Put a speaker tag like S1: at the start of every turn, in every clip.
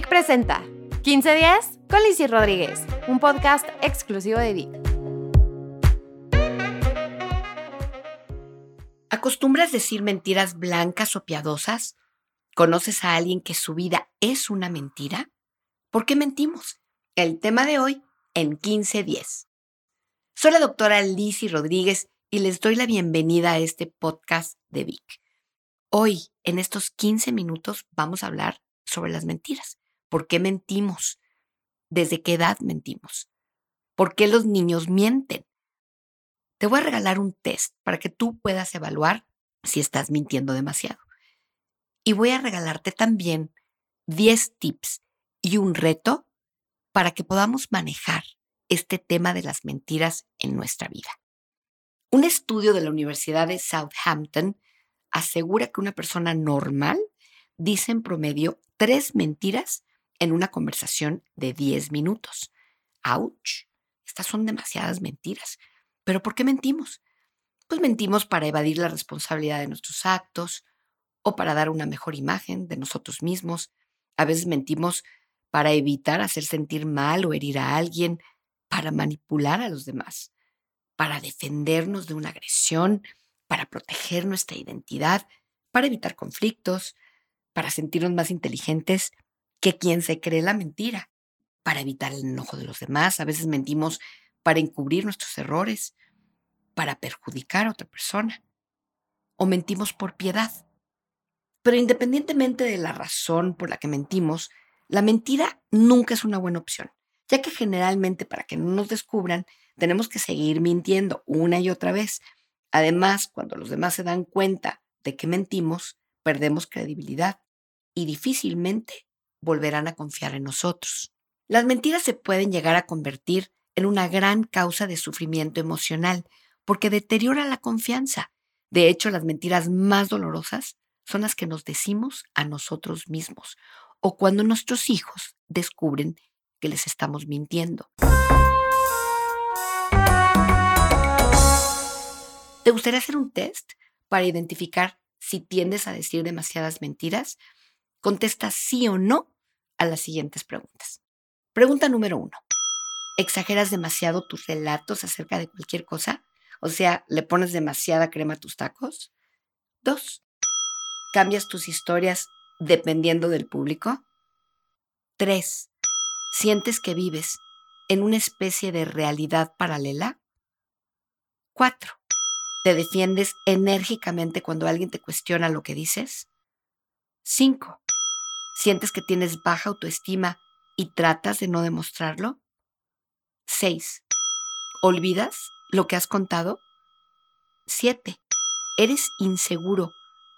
S1: Vic presenta 15 días con Lizzy Rodríguez, un podcast exclusivo de Vic.
S2: ¿Acostumbras decir mentiras blancas o piadosas? ¿Conoces a alguien que su vida es una mentira? ¿Por qué mentimos? El tema de hoy en 15 días. Soy la doctora Lizzy Rodríguez y les doy la bienvenida a este podcast de Vic. Hoy, en estos 15 minutos, vamos a hablar sobre las mentiras. ¿Por qué mentimos? ¿Desde qué edad mentimos? ¿Por qué los niños mienten? Te voy a regalar un test para que tú puedas evaluar si estás mintiendo demasiado. Y voy a regalarte también 10 tips y un reto para que podamos manejar este tema de las mentiras en nuestra vida. Un estudio de la Universidad de Southampton asegura que una persona normal dice en promedio tres mentiras en una conversación de 10 minutos. ¡Auch! Estas son demasiadas mentiras. ¿Pero por qué mentimos? Pues mentimos para evadir la responsabilidad de nuestros actos o para dar una mejor imagen de nosotros mismos. A veces mentimos para evitar hacer sentir mal o herir a alguien, para manipular a los demás, para defendernos de una agresión, para proteger nuestra identidad, para evitar conflictos, para sentirnos más inteligentes que quien se cree la mentira, para evitar el enojo de los demás. A veces mentimos para encubrir nuestros errores, para perjudicar a otra persona. O mentimos por piedad. Pero independientemente de la razón por la que mentimos, la mentira nunca es una buena opción, ya que generalmente para que no nos descubran tenemos que seguir mintiendo una y otra vez Además, cuando los demás se dan cuenta de que mentimos, perdemos credibilidad y difícilmente volverán a confiar en nosotros. Las mentiras se pueden llegar a convertir en una gran causa de sufrimiento emocional porque deteriora la confianza. De hecho, las mentiras más dolorosas son las que nos decimos a nosotros mismos o cuando nuestros hijos descubren que les estamos mintiendo. ¿Te gustaría hacer un test para identificar si tiendes a decir demasiadas mentiras? Contesta sí o no a las siguientes preguntas. Pregunta número uno. ¿Exageras demasiado tus relatos acerca de cualquier cosa? O sea, ¿le pones demasiada crema a tus tacos? Dos. ¿Cambias tus historias dependiendo del público? Tres. ¿Sientes que vives en una especie de realidad paralela? Cuatro. ¿Te defiendes enérgicamente cuando alguien te cuestiona lo que dices? 5. ¿Sientes que tienes baja autoestima y tratas de no demostrarlo? 6. ¿Olvidas lo que has contado? 7. ¿Eres inseguro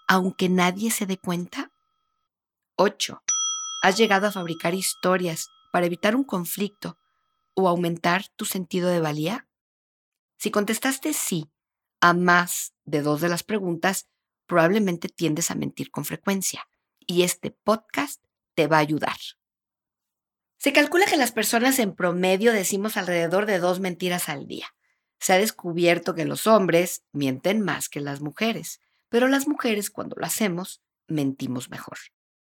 S2: aunque nadie se dé cuenta? 8. ¿Has llegado a fabricar historias para evitar un conflicto o aumentar tu sentido de valía? Si contestaste sí a más de dos de las preguntas, probablemente tiendes a mentir con frecuencia y este podcast te va a ayudar. Se calcula que las personas en promedio decimos alrededor de dos mentiras al día. Se ha descubierto que los hombres mienten más que las mujeres, pero las mujeres cuando lo hacemos mentimos mejor.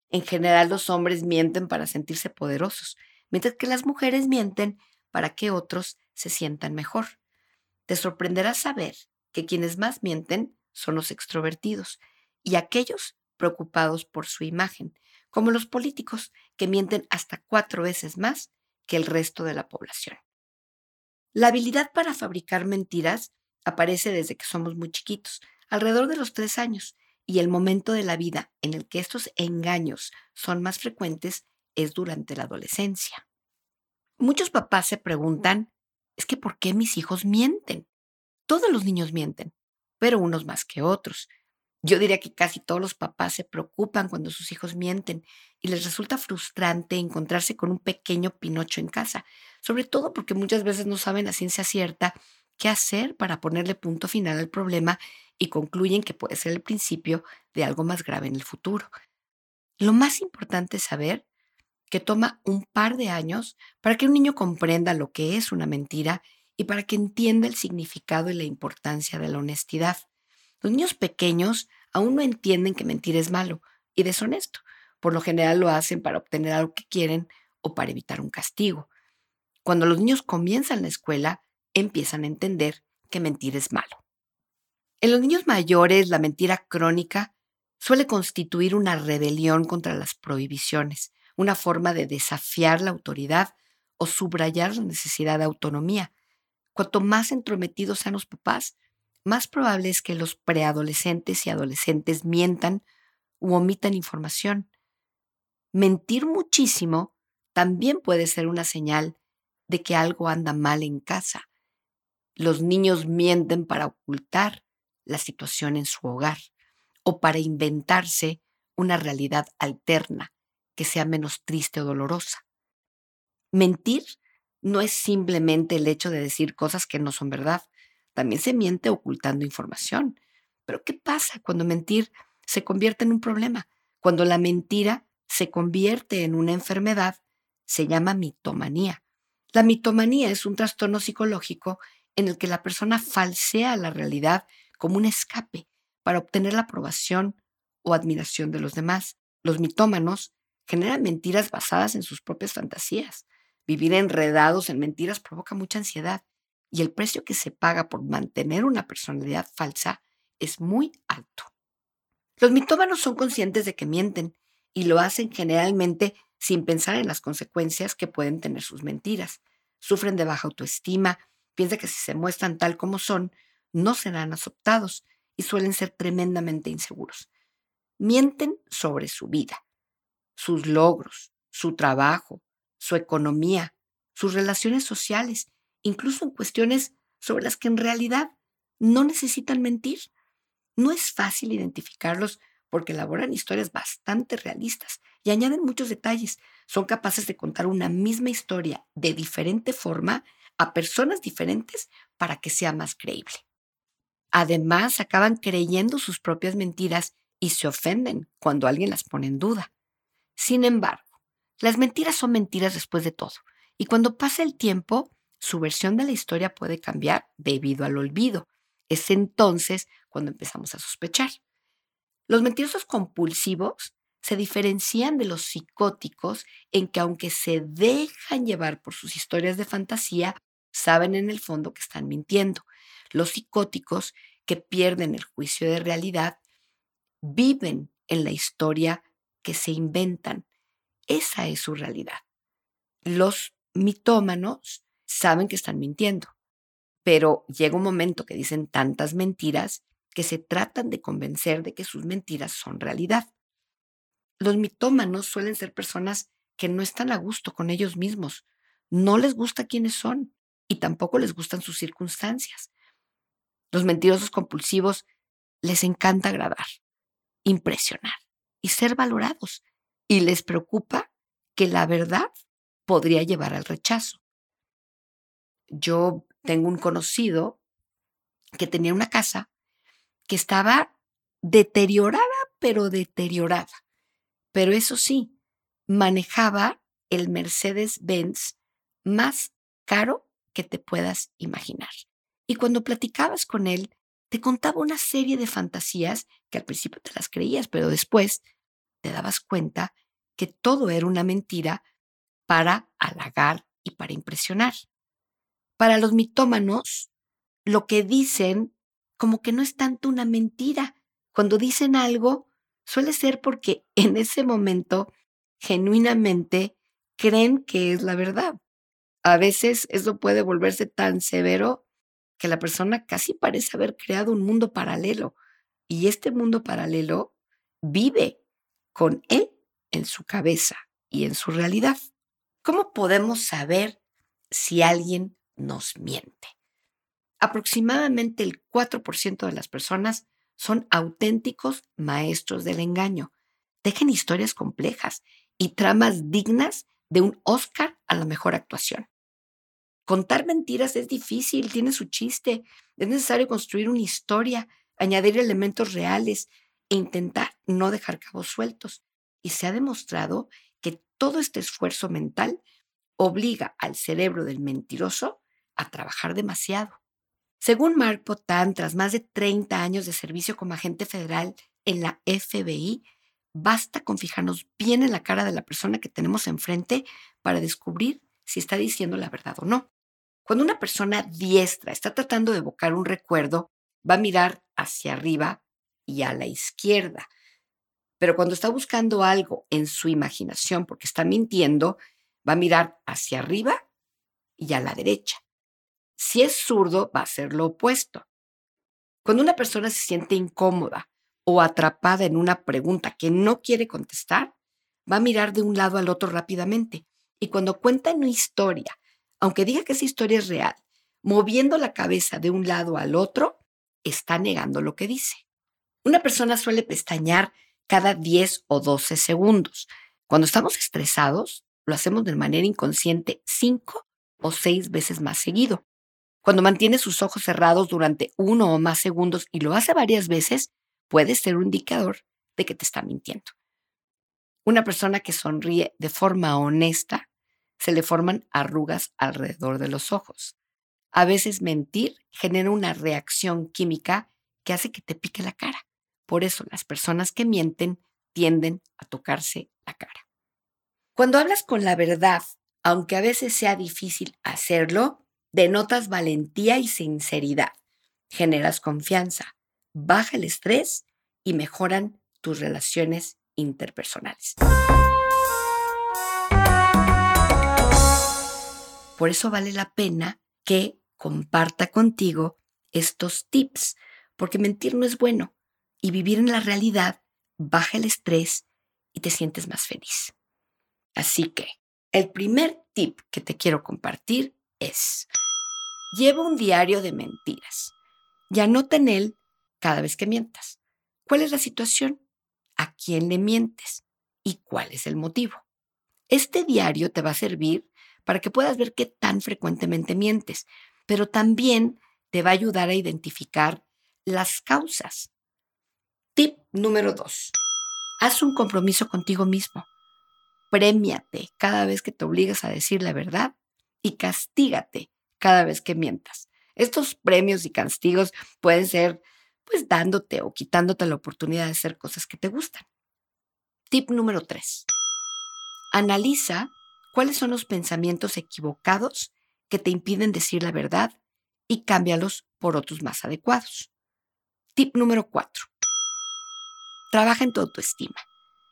S2: En general los hombres mienten para sentirse poderosos, mientras que las mujeres mienten para que otros se sientan mejor. Te sorprenderá saber que quienes más mienten son los extrovertidos y aquellos preocupados por su imagen, como los políticos que mienten hasta cuatro veces más que el resto de la población. La habilidad para fabricar mentiras aparece desde que somos muy chiquitos, alrededor de los tres años, y el momento de la vida en el que estos engaños son más frecuentes es durante la adolescencia. Muchos papás se preguntan, es que ¿por qué mis hijos mienten? Todos los niños mienten, pero unos más que otros. Yo diría que casi todos los papás se preocupan cuando sus hijos mienten y les resulta frustrante encontrarse con un pequeño Pinocho en casa, sobre todo porque muchas veces no saben a ciencia cierta qué hacer para ponerle punto final al problema y concluyen que puede ser el principio de algo más grave en el futuro. Lo más importante es saber que toma un par de años para que un niño comprenda lo que es una mentira y para que entienda el significado y la importancia de la honestidad. Los niños pequeños aún no entienden que mentir es malo y deshonesto, Por lo general lo hacen para obtener algo que quieren o para evitar un castigo. Cuando los niños comienzan la escuela, empiezan a entender que mentir es malo. En los niños mayores, la mentira crónica suele constituir una rebelión contra las prohibiciones, una forma de desafiar la autoridad o subrayar la necesidad de autonomía. Cuanto más entrometidos sean los papás, más probable es que los preadolescentes y adolescentes mientan u omitan información. Mentir muchísimo también puede ser una señal de que algo anda mal en casa. Los niños mienten para ocultar la situación en su hogar o para inventarse una realidad alterna que sea menos triste o dolorosa. Mentir no es simplemente el hecho de decir cosas que no son verdad, también se miente ocultando información. Pero ¿qué pasa cuando mentir se convierte en un problema? Cuando la mentira se convierte en una enfermedad, se llama mitomanía. La mitomanía es un trastorno psicológico en el que la persona falsea la realidad como un escape para obtener la aprobación o admiración de los demás. Los mitómanos generan mentiras basadas en sus propias fantasías. Vivir enredados en mentiras provoca mucha ansiedad y el precio que se paga por mantener una personalidad falsa es muy alto. Los mitómanos son conscientes de que mienten y lo hacen generalmente sin pensar en las consecuencias que pueden tener sus mentiras. Sufren de baja autoestima, piensan que si se muestran tal como son, no serán aceptados y suelen ser tremendamente inseguros. Mienten sobre su vida, sus logros, su trabajo, su economía, sus relaciones sociales, incluso en cuestiones sobre las que en realidad no necesitan mentir. No es fácil identificarlos porque elaboran historias bastante realistas y añaden muchos detalles. Son capaces de contar una misma historia de diferente forma a personas diferentes para que sea más creíble. Además, acaban creyendo sus propias mentiras y se ofenden cuando alguien las pone en duda. Sin embargo, las mentiras son mentiras después de todo, y cuando pasa el tiempo, su versión de la historia puede cambiar debido al olvido. Es entonces cuando empezamos a sospechar. Los mentirosos compulsivos se diferencian de los psicóticos en que aunque se dejan llevar por sus historias de fantasía, saben en el fondo que están mintiendo. Los psicóticos que pierden el juicio de realidad viven en la historia que se inventan. Esa es su realidad. Los mitómanos saben que están mintiendo, pero llega un momento que dicen tantas mentiras que se tratan de convencer de que sus mentiras son realidad. Los mitómanos suelen ser personas que no están a gusto con ellos mismos, no les gusta quiénes son y tampoco les gustan sus circunstancias. Los mentirosos compulsivos les encanta agradar, impresionar y ser valorados y les preocupa que la verdad podría llevar al rechazo. Yo tengo un conocido que tenía una casa que estaba deteriorada, pero deteriorada. Pero eso sí, manejaba el Mercedes-Benz más caro que te puedas imaginar. Y cuando platicabas con él, te contaba una serie de fantasías que al principio te las creías, pero después te dabas cuenta que todo era una mentira para halagar y para impresionar. Para los mitómanos, lo que dicen como que no es tanto una mentira. Cuando dicen algo, suele ser porque en ese momento genuinamente creen que es la verdad. A veces eso puede volverse tan severo que la persona casi parece haber creado un mundo paralelo y este mundo paralelo vive con él en su cabeza y en su realidad. ¿Cómo podemos saber si alguien nos miente? Aproximadamente el 4% de las personas son auténticos maestros del engaño. Dejen historias complejas y tramas dignas de un Oscar a la mejor actuación. Contar mentiras es difícil, tiene su chiste. Es necesario construir una historia, añadir elementos reales e intentar no dejar cabos sueltos. Y se ha demostrado que todo este esfuerzo mental obliga al cerebro del mentiroso a trabajar demasiado. Según Mark Potan, tras más de 30 años de servicio como agente federal en la FBI, basta con fijarnos bien en la cara de la persona que tenemos enfrente para descubrir si está diciendo la verdad o no. Cuando una persona diestra está tratando de evocar un recuerdo, va a mirar hacia arriba y a la izquierda. Pero cuando está buscando algo en su imaginación porque está mintiendo, va a mirar hacia arriba y a la derecha. Si es zurdo, va a ser lo opuesto. Cuando una persona se siente incómoda o atrapada en una pregunta que no quiere contestar, va a mirar de un lado al otro rápidamente. Y cuando cuenta una historia, aunque diga que esa historia es real, moviendo la cabeza de un lado al otro, está negando lo que dice. Una persona suele pestañear cada 10 o 12 segundos. Cuando estamos estresados, lo hacemos de manera inconsciente 5 o 6 veces más seguido. Cuando mantiene sus ojos cerrados durante uno o más segundos y lo hace varias veces, puede ser un indicador de que te está mintiendo. Una persona que sonríe de forma honesta, se le forman arrugas alrededor de los ojos. A veces mentir genera una reacción química que hace que te pique la cara. Por eso las personas que mienten tienden a tocarse la cara. Cuando hablas con la verdad, aunque a veces sea difícil hacerlo, denotas valentía y sinceridad, generas confianza, baja el estrés y mejoran tus relaciones interpersonales. Por eso vale la pena que comparta contigo estos tips, porque mentir no es bueno y vivir en la realidad baja el estrés y te sientes más feliz. Así que el primer tip que te quiero compartir es, lleva un diario de mentiras y anota en él cada vez que mientas. ¿Cuál es la situación? ¿A quién le mientes? ¿Y cuál es el motivo? Este diario te va a servir para que puedas ver qué tan frecuentemente mientes, pero también te va a ayudar a identificar las causas. Tip número dos. Haz un compromiso contigo mismo. Premiate cada vez que te obligas a decir la verdad y castígate cada vez que mientas. Estos premios y castigos pueden ser pues dándote o quitándote la oportunidad de hacer cosas que te gustan. Tip número 3. Analiza cuáles son los pensamientos equivocados que te impiden decir la verdad y cámbialos por otros más adecuados. Tip número 4. Trabaja en tu autoestima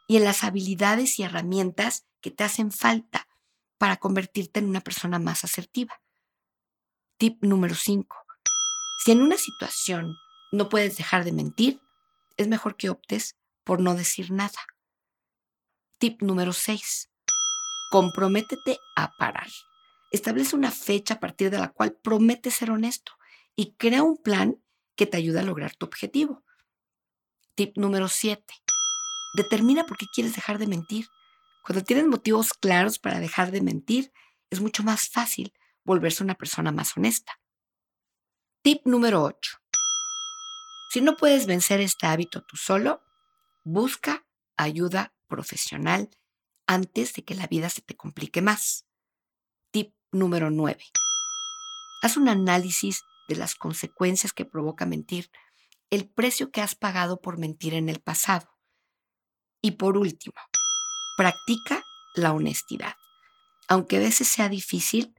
S2: y en las habilidades y herramientas que te hacen falta para convertirte en una persona más asertiva. Tip número 5. Si en una situación no puedes dejar de mentir, es mejor que optes por no decir nada. Tip número 6. Comprométete a parar. Establece una fecha a partir de la cual prometes ser honesto y crea un plan que te ayude a lograr tu objetivo. Tip número 7. Determina por qué quieres dejar de mentir. Cuando tienes motivos claros para dejar de mentir, es mucho más fácil volverse una persona más honesta. Tip número 8. Si no puedes vencer este hábito tú solo, busca ayuda profesional antes de que la vida se te complique más. Tip número 9. Haz un análisis de las consecuencias que provoca mentir, el precio que has pagado por mentir en el pasado. Y por último, practica la honestidad. Aunque a veces sea difícil,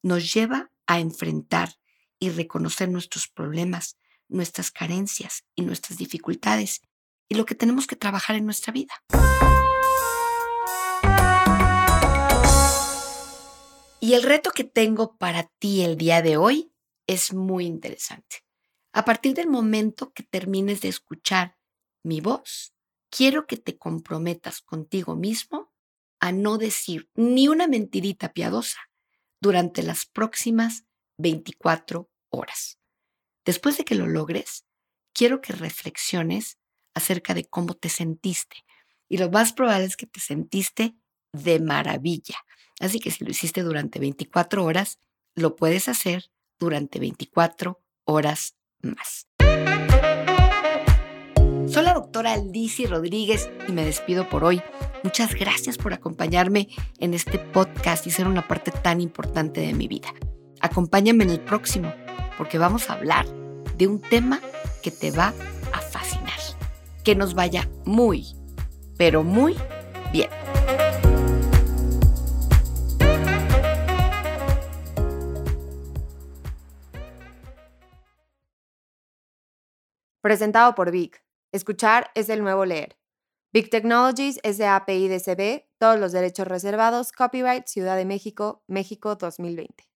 S2: nos lleva a enfrentar y reconocer nuestros problemas, nuestras carencias y nuestras dificultades y lo que tenemos que trabajar en nuestra vida. Y el reto que tengo para ti el día de hoy es muy interesante. A partir del momento que termines de escuchar mi voz, quiero que te comprometas contigo mismo a no decir ni una mentirita piadosa durante las próximas 24 horas. Después de que lo logres, quiero que reflexiones acerca de cómo te sentiste. Y lo más probable es que te sentiste de maravilla. Así que si lo hiciste durante 24 horas, lo puedes hacer durante 24 horas más. Soy la doctora Lizzie Rodríguez y me despido por hoy. Muchas gracias por acompañarme en este podcast y ser una parte tan importante de mi vida. Acompáñame en el próximo porque vamos a hablar de un tema que te va a fascinar. Que nos vaya muy, pero muy bien.
S1: Presentado por Vic. Escuchar es el nuevo leer. Big Technologies SAPI DCB, todos los derechos reservados, copyright Ciudad de México, México 2020.